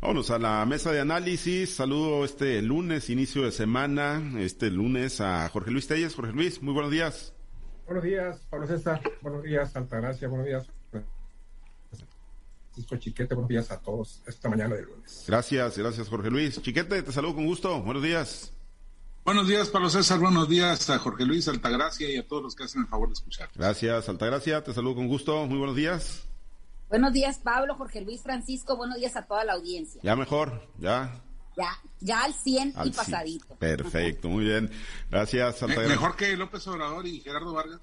Vámonos a la mesa de análisis. Saludo este lunes, inicio de semana, este lunes a Jorge Luis Telles. Jorge Luis, muy buenos días. Buenos días, Pablo César. Buenos días, Altagracia. Buenos días, Francisco Chiquete. Buenos días a todos esta mañana de lunes. Gracias, gracias, Jorge Luis. Chiquete, te saludo con gusto. Buenos días. Buenos días, Pablo César. Buenos días a Jorge Luis, Altagracia y a todos los que hacen el favor de escuchar. Gracias, Altagracia. Te saludo con gusto. Muy buenos días. Buenos días, Pablo, Jorge Luis, Francisco. Buenos días a toda la audiencia. Ya mejor, ya. Ya, ya al 100 y pasadito. Perfecto, muy bien. Gracias, Altagracia. Mejor que López Obrador y Gerardo Vargas.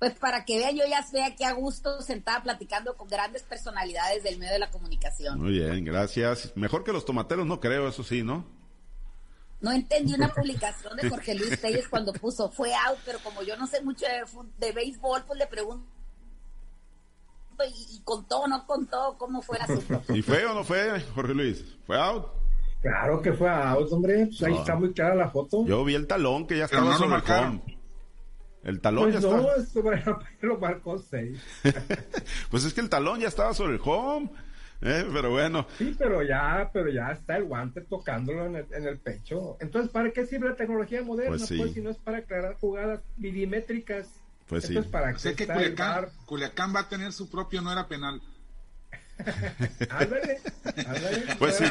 Pues para que vean, yo ya estoy aquí a gusto, sentada platicando con grandes personalidades del medio de la comunicación. Muy bien, gracias. Mejor que los tomateros, no creo, eso sí, ¿no? No entendí una publicación de Jorge Luis Telles cuando puso fue out, pero como yo no sé mucho de, de béisbol, pues le pregunto y, contó o no contó cómo fue el asunto. ¿Y fue o no fue, Jorge Luis? ¿Fue out? Claro que fue out, hombre. Pues ahí está muy clara la foto. Yo vi el talón que ya estaba sobre el home. El talón pues ya no, está. lo marcó seis. pues es que el talón ya estaba sobre el home. Eh, pero bueno. Sí, pero ya, pero ya está el guante tocándolo en el, en el pecho. Entonces, ¿para qué sirve la tecnología moderna? Pues, pues si no es para aclarar jugadas milimétricas. Pues sí. para sé que Culiacán, Culiacán, va a tener su propio, no era penal. ándale, pues, sí,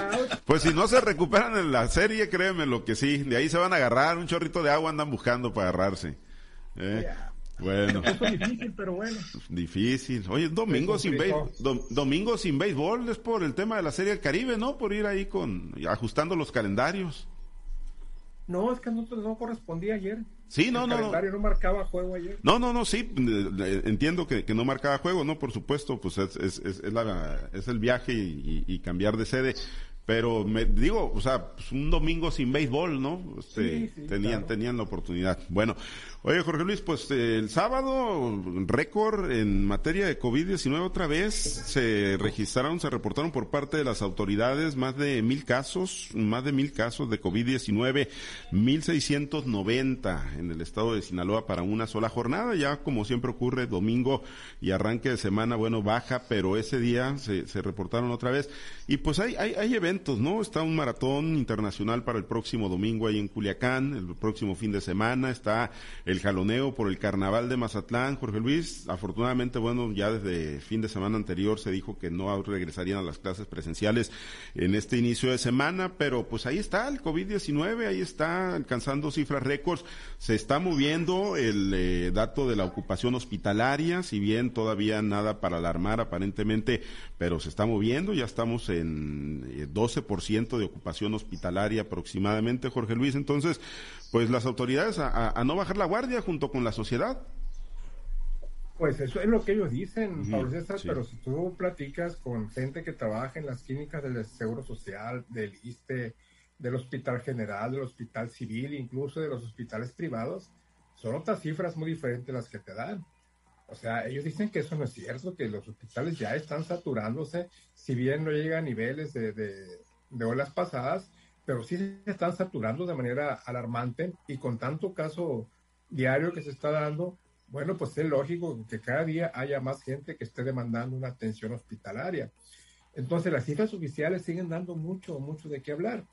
pues si no se recuperan en la serie, créeme lo que sí. De ahí se van a agarrar, un chorrito de agua andan buscando para agarrarse. ¿eh? Bueno. Es difícil, pero bueno. Difícil. Oye, domingo sin béisbol, domingo sin béisbol es por el tema de la Serie del Caribe, ¿no? Por ir ahí con ajustando los calendarios. No, es que no, no correspondía ayer. Sí, no, el no. calendario no marcaba juego ayer. No, no, no, sí. Entiendo que, que no marcaba juego, ¿no? Por supuesto, pues es, es, es, la, es el viaje y, y, cambiar de sede. Pero me digo, o sea, pues un domingo sin béisbol, ¿no? Este, tenían, tenían la oportunidad. Bueno, oye Jorge Luis, pues el sábado, récord en materia de COVID-19 otra vez, se registraron, se reportaron por parte de las autoridades más de mil casos, más de mil casos de COVID-19, 1690 en el estado de Sinaloa para una sola jornada, ya como siempre ocurre, domingo y arranque de semana, bueno, baja, pero ese día se, se reportaron otra vez. Y pues hay, hay, hay eventos ¿no? Está un maratón internacional para el próximo domingo ahí en Culiacán, el próximo fin de semana, está el jaloneo por el carnaval de Mazatlán, Jorge Luis. Afortunadamente, bueno, ya desde fin de semana anterior se dijo que no regresarían a las clases presenciales en este inicio de semana, pero pues ahí está el COVID-19, ahí está alcanzando cifras récords, se está moviendo el eh, dato de la ocupación hospitalaria, si bien todavía nada para alarmar aparentemente, pero se está moviendo, ya estamos en eh, 12% de ocupación hospitalaria aproximadamente, Jorge Luis. Entonces, pues las autoridades a, no bajar la guardia junto con la sociedad. Pues eso es lo que ellos dicen, Pablo César, pero si tú platicas con gente que trabaja en las clínicas del Seguro Social, del ISTE, del Hospital General, del Hospital Civil, incluso de los hospitales privados, son otras cifras muy diferentes las que te dan. O sea, ellos dicen que eso no es cierto, que los hospitales ya están saturándose, si bien no llega a niveles de, de, olas pasadas, pero sí se están saturando de manera alarmante y con tanto caso diario que se está dando, bueno, pues es lógico que cada día haya más gente que esté demandando una atención hospitalaria. Entonces las cifras oficiales siguen dando mucho, mucho de qué hablar.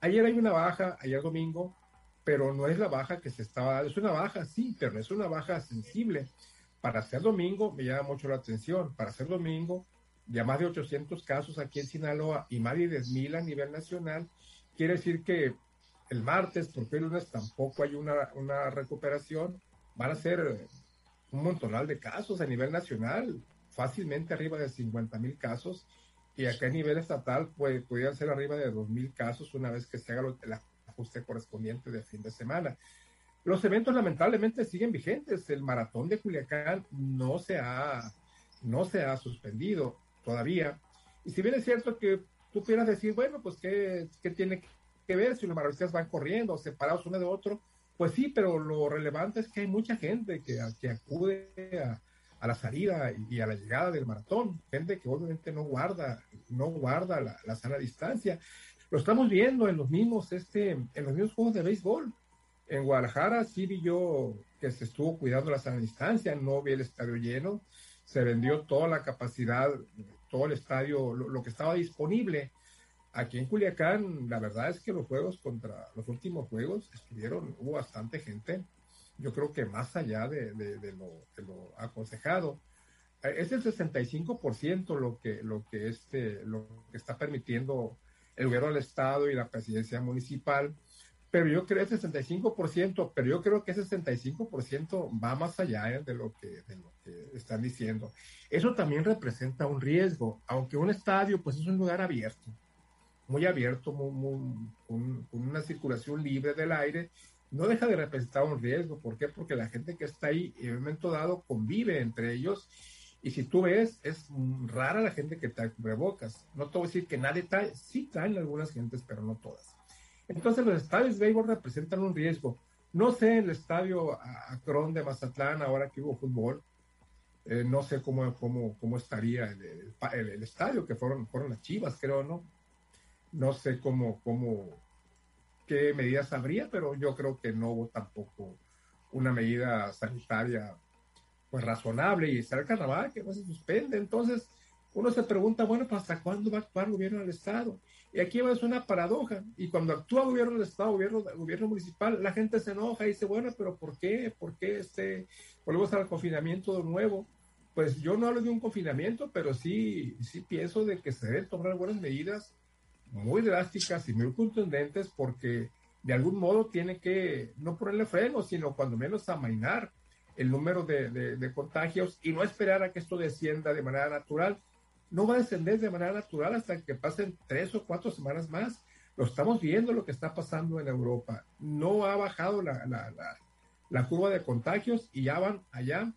Ayer hay una baja, ayer domingo, pero no es la baja que se estaba, es una baja, sí, pero es una baja sensible para ser domingo me llama mucho la atención. Para ser domingo, ya más de 800 casos aquí en Sinaloa y más de 10.000 a nivel nacional. Quiere decir que el martes, porque el lunes tampoco hay una, recuperación, van a ser un montonal de casos a nivel nacional, fácilmente arriba de 50 mil casos, y acá a nivel estatal pues, podrían ser arriba de 2 mil casos una vez que se haga el ajuste correspondiente de fin de semana. Los eventos lamentablemente siguen vigentes. El maratón de Culiacán no se ha, no se ha suspendido todavía. Y si bien es cierto que tú quieras decir, bueno, pues ¿qué, qué tiene que ver si los maravillas van corriendo separados uno de otro? Pues sí, pero lo relevante es que hay mucha gente que, que acude a, a la salida y a la llegada del maratón, gente que obviamente no guarda, no guarda la, la sana distancia. Lo estamos viendo en los mismos, este, en los mismos juegos de béisbol. En Guadalajara sí vi yo que se estuvo cuidando la sana distancia, no vi el estadio lleno, se vendió toda la capacidad, todo el estadio, lo, que estaba disponible. Aquí en Culiacán, la verdad es que los juegos contra los últimos juegos estuvieron, hubo bastante gente, yo creo que más allá de, lo, de lo, aconsejado. Eh, es el 65% lo que, lo que, este, lo que está permitiendo el gobierno del Estado y la presidencia municipal pero yo creo que 65%, pero yo creo que ese 65% va más allá ¿eh? de, lo que, de lo que están diciendo. Eso también representa un riesgo, aunque un estadio pues es un lugar abierto, muy abierto, con, una circulación libre del aire, no deja de representar un riesgo. ¿Por qué? Porque la gente que está ahí en un momento dado convive entre ellos y si tú ves, es rara la gente que trae cubrebocas. No te voy a decir que nadie trae, sí traen algunas gentes, pero no todas. Entonces los estadios de béisbol representan un riesgo. No sé el estadio Acron de Mazatlán, ahora que hubo fútbol, eh, no sé cómo, cómo, cómo estaría el, estadio, que fueron, fueron las chivas, creo, ¿no? No sé cómo, cómo, qué medidas habría, pero yo creo que no hubo tampoco una medida sanitaria pues razonable y está el carnaval que no se suspende. Entonces, uno se pregunta, bueno, pues, ¿hasta cuándo va a actuar el gobierno del Estado? Y aquí es una paradoja. Y cuando actúa gobierno del Estado, gobierno, gobierno municipal, la gente se enoja y dice, bueno, pero ¿por qué? ¿Por qué este, volvemos al confinamiento de nuevo? Pues yo no hablo de un confinamiento, pero sí, sí pienso de que se deben tomar algunas medidas muy drásticas y muy contundentes porque de algún modo tiene que no ponerle freno, sino cuando menos amainar el número de, de contagios y no esperar a que esto descienda de manera natural, no va a descender de manera natural hasta que pasen tres o cuatro semanas más. Lo estamos viendo lo que está pasando en Europa. No ha bajado la, la, la, curva de contagios y ya van allá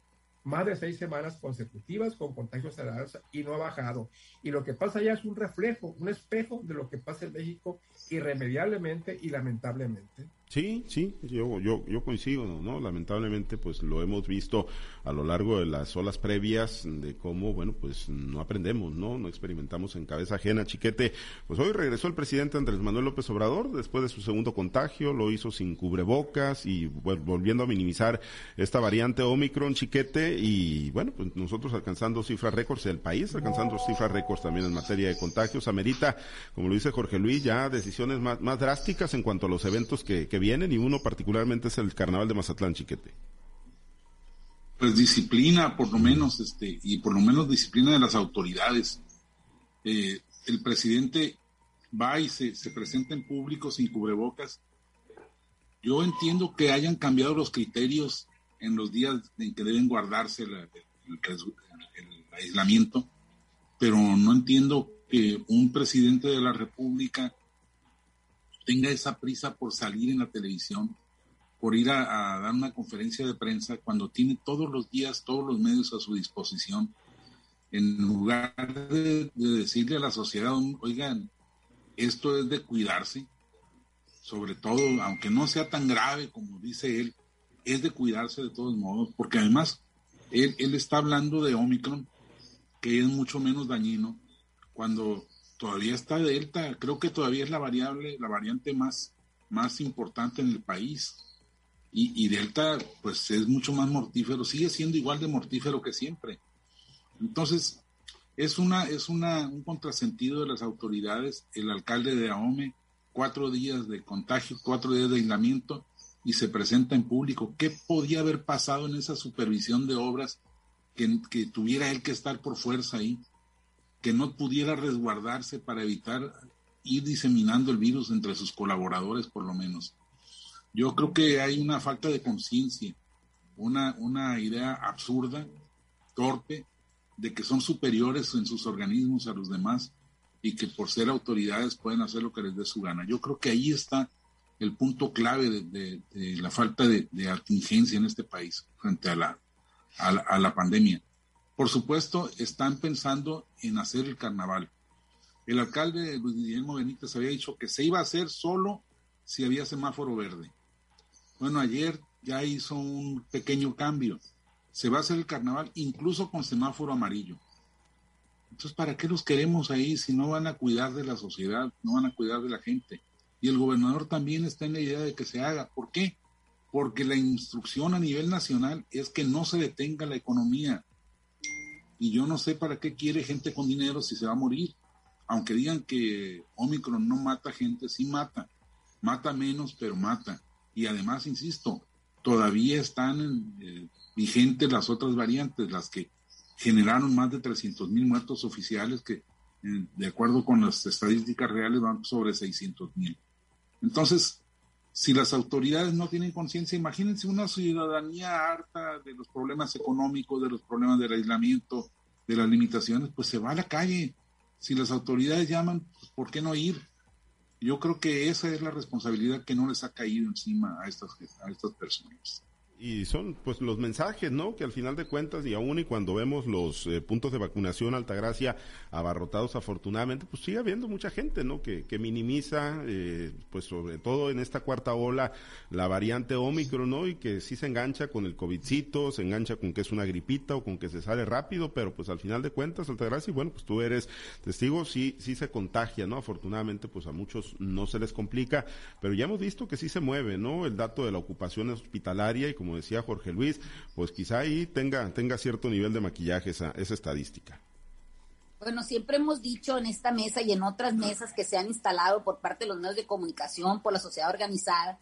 más de seis semanas consecutivas con contagios a la alza y no ha bajado. Y lo que pasa allá es un reflejo, un espejo de lo que pasa en México irremediablemente y lamentablemente. Sí, sí, yo, yo, coincido, ¿no? Lamentablemente, pues lo hemos visto a lo largo de las olas previas de cómo, bueno, pues no aprendemos, ¿no? No experimentamos en cabeza ajena. Chiquete, pues hoy regresó el presidente Andrés Manuel López Obrador después de su segundo contagio, lo hizo sin cubrebocas y volviendo a minimizar esta variante Omicron, Chiquete, y bueno, pues nosotros alcanzando cifras récords, el país alcanzando cifras récords también en materia de contagios, amerita, como lo dice Jorge Luis, ya decisiones más, más drásticas en cuanto a los eventos que vienen y uno particularmente es el Carnaval de Mazatlán, Chiquete. Pues disciplina, por lo menos, este, y por lo menos disciplina de las autoridades. Eh, el presidente va y se, presenta en público sin cubrebocas. Yo entiendo que hayan cambiado los criterios en los días en que deben guardarse el aislamiento, pero no entiendo que un presidente de la República tenga esa prisa por salir en la televisión, por ir a, dar una conferencia de prensa cuando tiene todos los días todos los medios a su disposición, en lugar de, decirle a la sociedad, oigan, esto es de cuidarse, sobre todo, aunque no sea tan grave como dice él, es de cuidarse de todos modos, porque además él, él está hablando de Omicron, que es mucho menos dañino, cuando todavía está Delta, creo que todavía es la variable, la variante más, más importante en el país. Y, Delta, pues es mucho más mortífero, sigue siendo igual de mortífero que siempre. Entonces, es una, es una, un contrasentido de las autoridades. El alcalde de Ahome, cuatro días de contagio, cuatro días de aislamiento, y se presenta en público. ¿Qué podía haber pasado en esa supervisión de obras que, que tuviera él que estar por fuerza ahí? Que no pudiera resguardarse para evitar ir diseminando el virus entre sus colaboradores, por lo menos. Yo creo que hay una falta de conciencia, una, una idea absurda, torpe, de que son superiores en sus organismos a los demás y que por ser autoridades pueden hacer lo que les dé su gana. Yo creo que ahí está el punto clave de, la falta de, atingencia en este país frente a la, a la pandemia. Por supuesto, están pensando en hacer el carnaval. El alcalde Luis Guillermo Benítez había dicho que se iba a hacer solo si había semáforo verde. Bueno, ayer ya hizo un pequeño cambio. Se va a hacer el carnaval incluso con semáforo amarillo. Entonces, ¿para qué los queremos ahí si no van a cuidar de la sociedad, no van a cuidar de la gente? Y el gobernador también está en la idea de que se haga. ¿Por qué? Porque la instrucción a nivel nacional es que no se detenga la economía, Y yo no sé para qué quiere gente con dinero si se va a morir. Aunque digan que Omicron no mata gente, sí mata. Mata menos, pero mata. Y además, insisto, todavía están eh, vigentes las otras variantes, las que generaron más de 300 mil muertos oficiales, que eh, de acuerdo con las estadísticas reales van sobre 600 mil. Entonces, si las autoridades no tienen conciencia, imagínense una ciudadanía harta de los problemas económicos, de los problemas del aislamiento, de las limitaciones, pues se va a la calle. Si las autoridades llaman, pues ¿por qué no ir? Yo creo que esa es la responsabilidad que no les ha caído encima a estas, a estas personas y son pues los mensajes, ¿no? Que al final de cuentas y aún y cuando vemos los eh, puntos de vacunación Altagracia abarrotados afortunadamente, pues sigue habiendo mucha gente, ¿no? Que, que minimiza, eh, pues sobre todo en esta cuarta ola, la variante Omicron, ¿no? Y que sí se engancha con el COVIDcito, se engancha con que es una gripita o con que se sale rápido, pero pues al final de cuentas Altagracia, y bueno, pues tú eres testigo, sí, sí se contagia, ¿no? Afortunadamente pues a muchos no se les complica, pero ya hemos visto que sí se mueve, ¿no? El dato de la ocupación hospitalaria y decía Jorge Luis, pues quizá ahí tenga, tenga cierto nivel de maquillaje esa, esa estadística. Bueno, siempre hemos dicho en esta mesa y en otras mesas que se han instalado por parte de los medios de comunicación, por la sociedad organizada,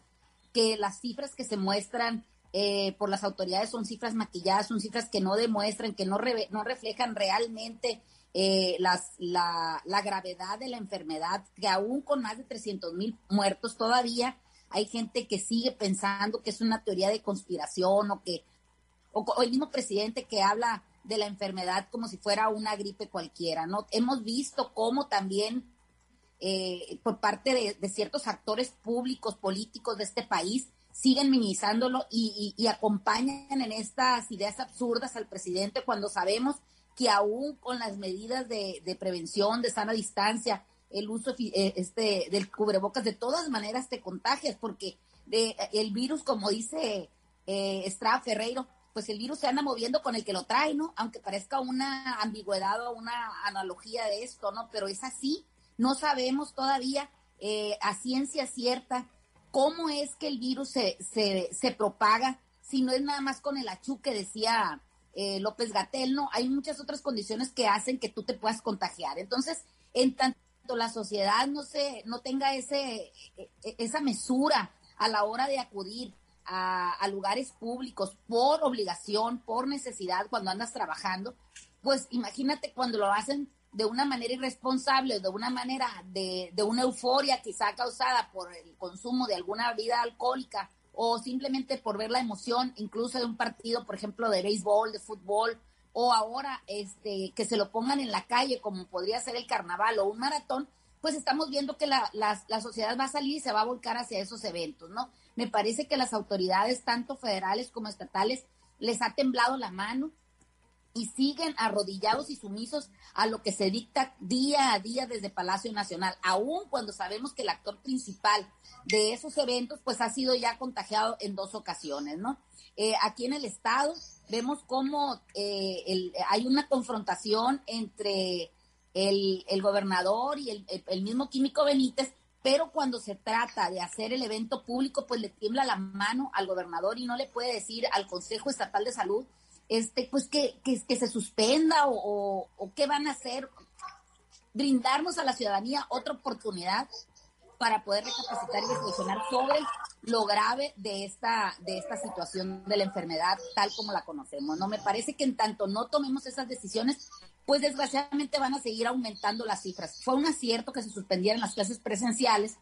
que las cifras que se muestran eh, por las autoridades son cifras maquilladas, son cifras que no demuestran, que no, no reflejan realmente eh, las, la, la, gravedad de la enfermedad, que aún con más de 300 mil muertos todavía hay gente que sigue pensando que es una teoría de conspiración o que, o, el mismo presidente que habla de la enfermedad como si fuera una gripe cualquiera, ¿no? Hemos visto cómo también eh, por parte de, ciertos actores públicos, políticos de este país, siguen minimizándolo y, acompañan en estas ideas absurdas al presidente cuando sabemos que aún con las medidas de, de prevención, de sana distancia, el uso eh, este, del cubrebocas, de todas maneras te contagias, porque de, el virus, como dice eh, Estrada Ferreiro, pues el virus se anda moviendo con el que lo trae, ¿no? Aunque parezca una ambigüedad o una analogía de esto, ¿no? Pero es así, no sabemos todavía eh, a ciencia cierta cómo es que el virus se, se, se propaga, si no es nada más con el achú que decía eh, López Gatel, ¿no? Hay muchas otras condiciones que hacen que tú te puedas contagiar. Entonces, en tanto la sociedad no se, no tenga ese, e, e, esa mesura a la hora de acudir a, lugares públicos por obligación, por necesidad, cuando andas trabajando, pues imagínate cuando lo hacen de una manera irresponsable, de una manera de, de una euforia quizá causada por el consumo de alguna bebida alcohólica o simplemente por ver la emoción incluso de un partido, por ejemplo, de béisbol, de fútbol o ahora este, que se lo pongan en la calle como podría ser el carnaval o un maratón, pues estamos viendo que la, la, sociedad va a salir y se va a volcar hacia esos eventos, ¿no? Me parece que las autoridades, tanto federales como estatales, les ha temblado la mano y siguen arrodillados y sumisos a lo que se dicta día a día desde Palacio Nacional, aun cuando sabemos que el actor principal de esos eventos, pues ha sido ya contagiado en dos ocasiones, ¿no? Eh, aquí en el estado vemos cómo eh, hay una confrontación entre el, gobernador y el, mismo Químico Benítez, pero cuando se trata de hacer el evento público, pues le tiembla la mano al gobernador y no le puede decir al Consejo Estatal de Salud, este, pues que, que, se suspenda o, o qué van a hacer, brindarnos a la ciudadanía otra oportunidad para poder recapacitar y reflexionar sobre lo grave de esta, de esta situación de la enfermedad tal como la conocemos. No me parece que en tanto no tomemos esas decisiones, pues desgraciadamente van a seguir aumentando las cifras. Fue un acierto que se suspendieran las clases presenciales,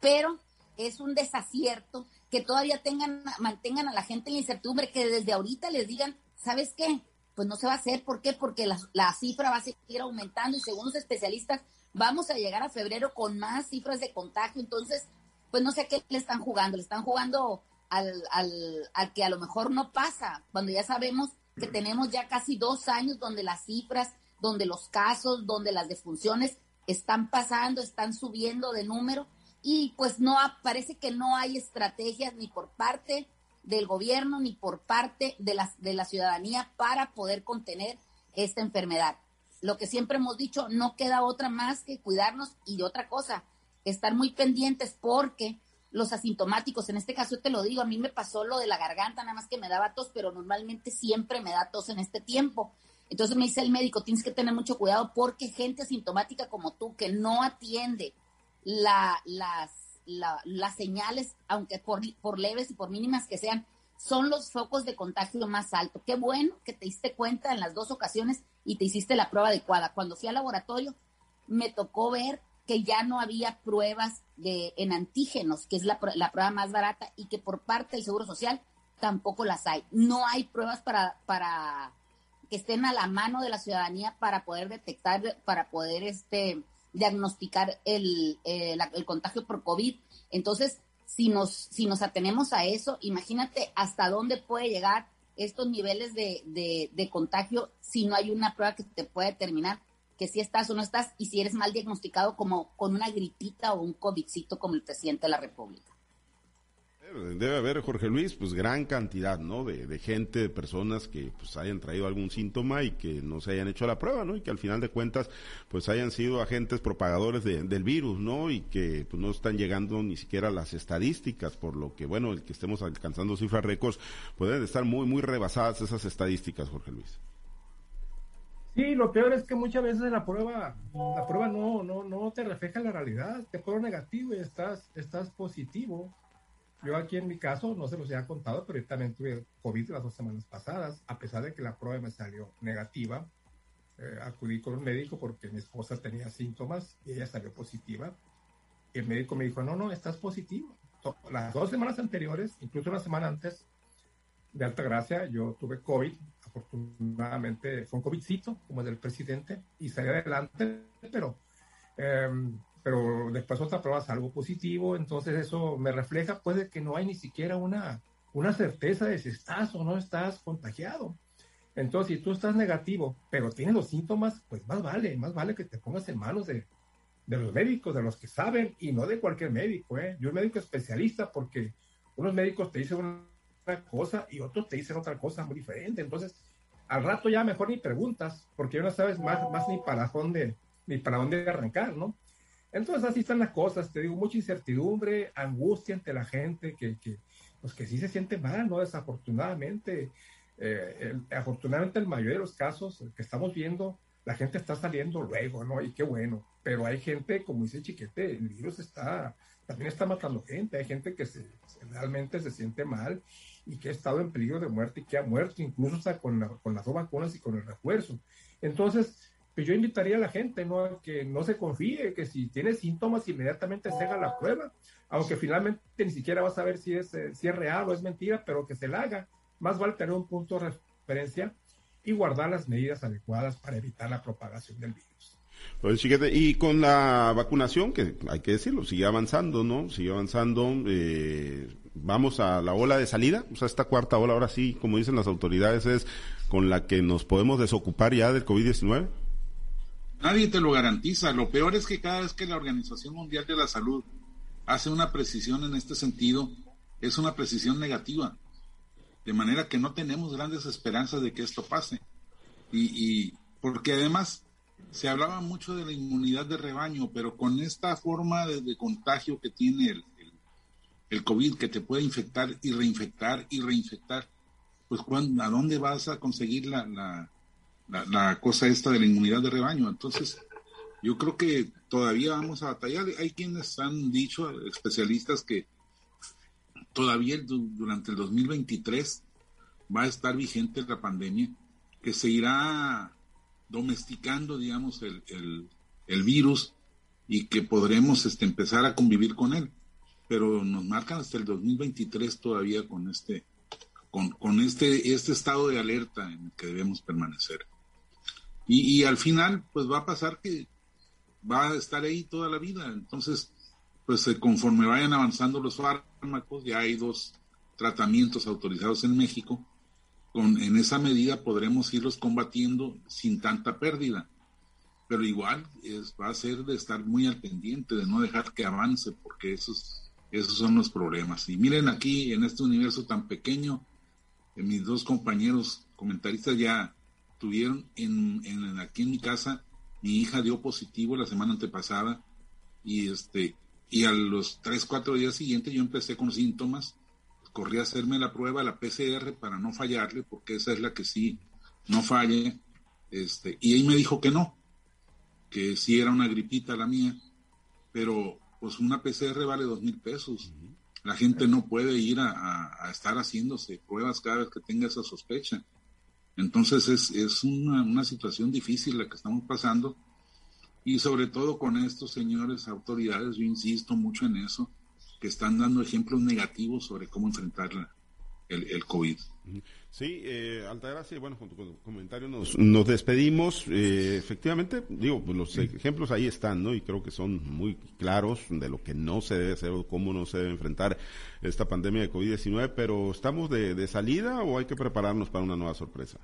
pero es un desacierto que todavía tengan, mantengan a la gente en la incertidumbre, que desde ahorita les digan, ¿sabes qué? Pues no se va a hacer. ¿Por qué? Porque la, la cifra va a seguir aumentando y según los especialistas vamos a llegar a febrero con más cifras de contagio. Entonces, pues no sé a qué le están jugando. Le están jugando al, al, al que a lo mejor no pasa, cuando ya sabemos que tenemos ya casi dos años donde las cifras donde los casos, donde las defunciones están pasando, están subiendo de número y pues no parece que no hay estrategias ni por parte del gobierno ni por parte de la, de la ciudadanía para poder contener esta enfermedad. Lo que siempre hemos dicho, no queda otra más que cuidarnos y otra cosa, estar muy pendientes porque los asintomáticos, en este caso te lo digo, a mí me pasó lo de la garganta, nada más que me daba tos, pero normalmente siempre me da tos en este tiempo. Entonces me dice el médico, tienes que tener mucho cuidado porque gente asintomática como tú que no atiende la, las, las señales, aunque por, por leves y por mínimas que sean, son los focos de contagio más alto. Qué bueno que te diste cuenta en las dos ocasiones y te hiciste la prueba adecuada. Cuando fui al laboratorio, me tocó ver que ya no había pruebas de, en antígenos, que es la, la prueba más barata, y que por parte del Seguro Social tampoco las hay. No hay pruebas para, para que estén a la mano de la ciudadanía para poder detectar, para poder este, diagnosticar el, el, el contagio por COVID. Entonces, si nos, si nos atenemos a eso, imagínate hasta dónde puede llegar estos niveles de, de, contagio si no hay una prueba que te pueda determinar que si estás o no estás y si eres mal diagnosticado como con una gripita o un COVIDcito como el presidente de la República. Debe haber, Jorge Luis, pues gran cantidad, ¿no? De, gente, de personas que pues hayan traído algún síntoma y que no se hayan hecho la prueba, ¿no? Y que al final de cuentas pues hayan sido agentes propagadores del virus, ¿no? Y que pues no están llegando ni siquiera las estadísticas, por lo que, bueno, el que estemos alcanzando cifras récords, pueden estar muy, muy rebasadas esas estadísticas, Jorge Luis. Sí, lo peor es que muchas veces la prueba, la prueba no, no, no te refleja la realidad, te pone negativo y estás, estás positivo yo aquí en mi caso, no se los había contado, pero yo también tuve COVID las dos semanas pasadas, a pesar de que la prueba me salió negativa. Eh, acudí con un médico porque mi esposa tenía síntomas y ella salió positiva. Y el médico me dijo, no, no, estás positivo. Las dos semanas anteriores, incluso una semana antes, de alta gracia, yo tuve COVID. Afortunadamente fue un COVIDcito, como el del presidente, y salí adelante, pero eh, pero después otra prueba es algo positivo, entonces eso me refleja pues de que no hay ni siquiera una, una certeza de si estás o no estás contagiado. Entonces, si tú estás negativo, pero tienes los síntomas, pues más vale, más vale que te pongas en manos de, de los médicos, de los que saben, y no de cualquier médico, ¿eh? Yo un médico especialista, porque unos médicos te dicen una cosa y otros te dicen otra cosa muy diferente. Entonces, al rato ya mejor ni preguntas, porque ya no sabes más, más ni para dónde, ni para dónde arrancar, ¿no? Entonces así están las cosas, te digo, mucha incertidumbre, angustia ante la gente que, que pues que sí se siente mal, ¿no? Desafortunadamente, eh, afortunadamente el mayor de los casos que estamos viendo, la gente está saliendo luego, ¿no? Y qué bueno, pero hay gente, como dice Chiquete, el virus está, también está matando gente, hay gente que se, realmente se siente mal y que ha estado en peligro de muerte y que ha muerto, incluso hasta con, la, con las dos vacunas y con el refuerzo. Entonces, pues yo invitaría a la gente ¿no? a que no se confíe, que si tiene síntomas inmediatamente se haga la prueba, aunque finalmente ni siquiera va a saber si es, eh, si es real o es mentira, pero que se la haga. Más vale tener un punto de referencia y guardar las medidas adecuadas para evitar la propagación del virus. Pues, y con la vacunación, que hay que decirlo, sigue avanzando, ¿no? Sigue avanzando. Eh, vamos a la ola de salida, o sea, esta cuarta ola, ahora sí, como dicen las autoridades, es con la que nos podemos desocupar ya del COVID-19. Nadie te lo garantiza. Lo peor es que cada vez que la Organización Mundial de la Salud hace una precisión en este sentido, es una precisión negativa. De manera que no tenemos grandes esperanzas de que esto pase. Y, porque además se hablaba mucho de la inmunidad de rebaño, pero con esta forma de, contagio que tiene el, el, COVID, que te puede infectar y reinfectar y reinfectar, pues ¿a dónde vas a conseguir la la, cosa esta de la inmunidad de rebaño. Entonces, yo creo que todavía vamos a batallar. Hay quienes han dicho, especialistas, que todavía durante el 2023 va a estar vigente la pandemia, que se irá domesticando, digamos, el, el, virus y que podremos este, empezar a convivir con él. Pero nos marcan hasta el 2023 todavía con este, con, con este, este estado de alerta en el que debemos permanecer. Y, al final, pues va a pasar que va a estar ahí toda la vida. Entonces, pues eh, conforme vayan avanzando los fármacos, ya hay dos tratamientos autorizados en México, con, en esa medida podremos irlos combatiendo sin tanta pérdida. Pero igual es, va a ser de estar muy al pendiente, de no dejar que avance, porque esos, esos son los problemas. Y miren aquí, en este universo tan pequeño, eh, mis dos compañeros comentaristas ya tuvieron en, en, aquí en mi casa, mi hija dio positivo la semana antepasada y este y a los tres, cuatro días siguientes yo empecé con síntomas, corrí a hacerme la prueba, la PCR para no fallarle, porque esa es la que sí no falle, Este, y ahí me dijo que no, que sí era una gripita la mía, pero pues una PCR vale dos mil pesos. La gente no puede ir a, estar haciéndose pruebas cada vez que tenga esa sospecha. Entonces es, es una, una, situación difícil la que estamos pasando. Y sobre todo con estos señores autoridades, yo insisto mucho en eso, que están dando ejemplos negativos sobre cómo enfrentar el, el COVID. Sí, eh, Altagracia, bueno, con tu comentario nos, nos despedimos. Eh, efectivamente, digo, pues los ejemplos ahí están, ¿no? Y creo que son muy claros de lo que no se debe hacer o cómo no se debe enfrentar esta pandemia de COVID-19, pero ¿estamos de, de, salida o hay que prepararnos para una nueva sorpresa?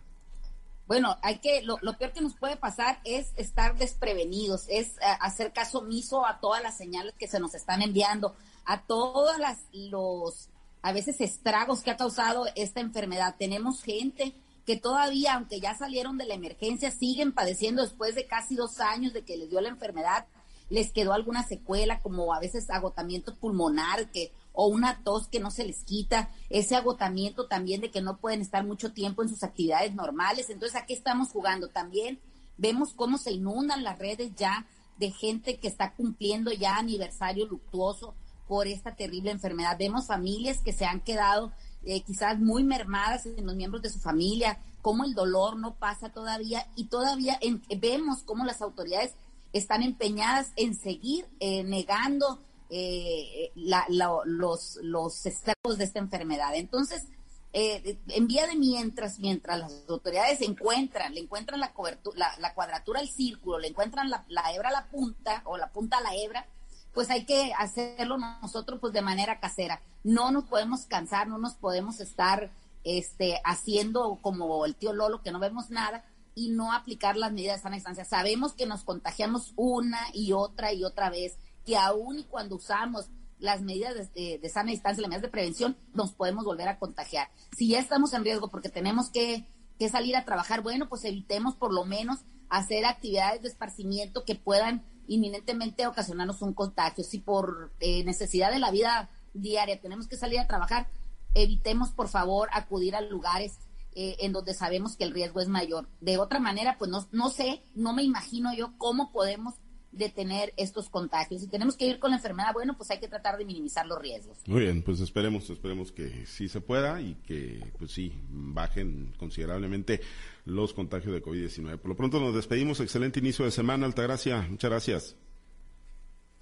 Bueno, hay que, lo, lo peor que nos puede pasar es estar desprevenidos, es eh, hacer caso omiso a todas las señales que se nos están enviando, a todos las, los a veces estragos que ha causado esta enfermedad. Tenemos gente que todavía, aunque ya salieron de la emergencia, siguen padeciendo después de casi dos años de que les dio la enfermedad, les quedó alguna secuela, como a veces agotamiento pulmonar que, o una tos que no se les quita, ese agotamiento también de que no pueden estar mucho tiempo en sus actividades normales. Entonces, ¿a qué estamos jugando? También vemos cómo se inundan las redes ya de gente que está cumpliendo ya aniversario luctuoso por esta terrible enfermedad. Vemos familias que se han quedado eh, quizás muy mermadas en los miembros de su familia, cómo el dolor no pasa todavía y todavía vemos cómo las autoridades están empeñadas en seguir eh, negando eh, los, los estragos de esta enfermedad. Entonces, en vía de mientras, mientras las autoridades encuentran, le encuentran la, cobertura, la, cuadratura al círculo, le encuentran la, la hebra a la punta o la punta a la hebra, pues hay que hacerlo nosotros pues de manera casera. No nos podemos cansar, no nos podemos estar este, haciendo como el tío Lolo que no vemos nada y no aplicar las medidas de sana distancia. Sabemos que nos contagiamos una y otra y otra vez, que aún y cuando usamos las medidas de, de, sana distancia, las medidas de prevención, nos podemos volver a contagiar. Si ya estamos en riesgo porque tenemos que, que salir a trabajar, bueno, pues evitemos por lo menos hacer actividades de esparcimiento que puedan inminentemente ocasionarnos un contagio. Si por eh, necesidad de la vida diaria tenemos que salir a trabajar, evitemos por favor acudir a lugares eh, en donde sabemos que el riesgo es mayor. De otra manera, pues no, no sé, no me imagino yo cómo podemos detener estos contagios. Si tenemos que ir con la enfermedad, bueno, pues hay que tratar de minimizar los riesgos. Muy bien, pues esperemos, esperemos que sí se pueda y que pues sí bajen considerablemente los contagios de COVID-19. Por lo pronto nos despedimos, excelente inicio de semana, Altagracia, muchas gracias.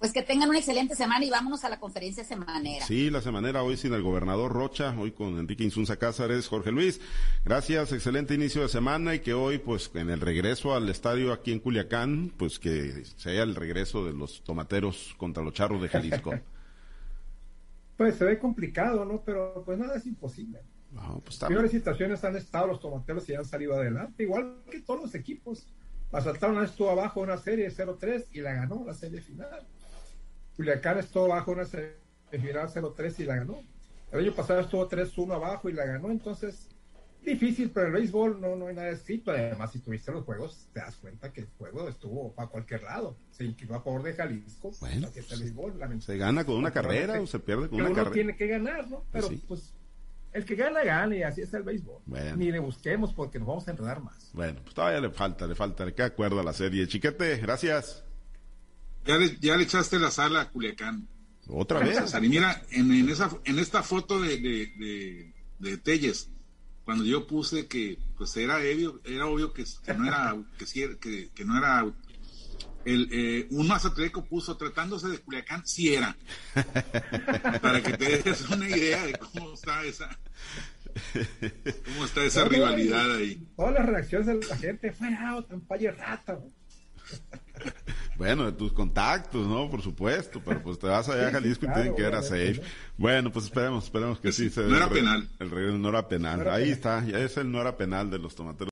Pues que tengan una excelente semana y vámonos a la conferencia semanera. Sí, la semanera hoy sin el gobernador Rocha, hoy con Enrique Insunza Cázares, Jorge Luis. Gracias, excelente inicio de semana y que hoy, pues en el regreso al estadio aquí en Culiacán, pues que sea el regreso de los tomateros contra los charros de Jalisco. pues se ve complicado, ¿no? Pero pues nada es imposible. No, pues Peores situaciones han estado los tomateros y han salido adelante, igual que todos los equipos. Asaltaron estuvo abajo una serie 0-3 y la ganó la serie final. Culiacán estuvo abajo una semifinal 0-3 y la ganó. El año pasado estuvo 3-1 abajo y la ganó, entonces difícil, pero el béisbol no, no hay nada escrito. Además, si tuviste los juegos, te das cuenta que el juego estuvo para cualquier lado. Se inclinó a favor de Jalisco. Bueno, se gana con una carrera o se pierde con una uno carrera. tiene que ganar, ¿no? Pero pues el que gana, gana y así es el béisbol. Ni le busquemos porque nos vamos a enredar más. Bueno, pues todavía le falta, le falta. ¿Qué acuerdo a la serie? Chiquete, gracias. Ya le, ya le echaste la sala a Culiacán. ¿Otra vez? Y mira, en, en, esa, en esta foto de, de, de, Telles, cuando yo puse que pues era obvio, era obvio que, que no era que, que, que, no era el, eh, un mazatleco puso tratándose de Culiacán sí era para que te des una idea de cómo está esa cómo está esa rivalidad ahí todas las reacciones de la gente fue out en rata bueno, de tus contactos, ¿no? Por supuesto, pero pues te vas allá a Jalisco y tienen que ir a safe. Bueno, pues esperemos, esperemos que sí se No era penal. El, no era penal. Ahí está, ya es el no era penal de los tomateros.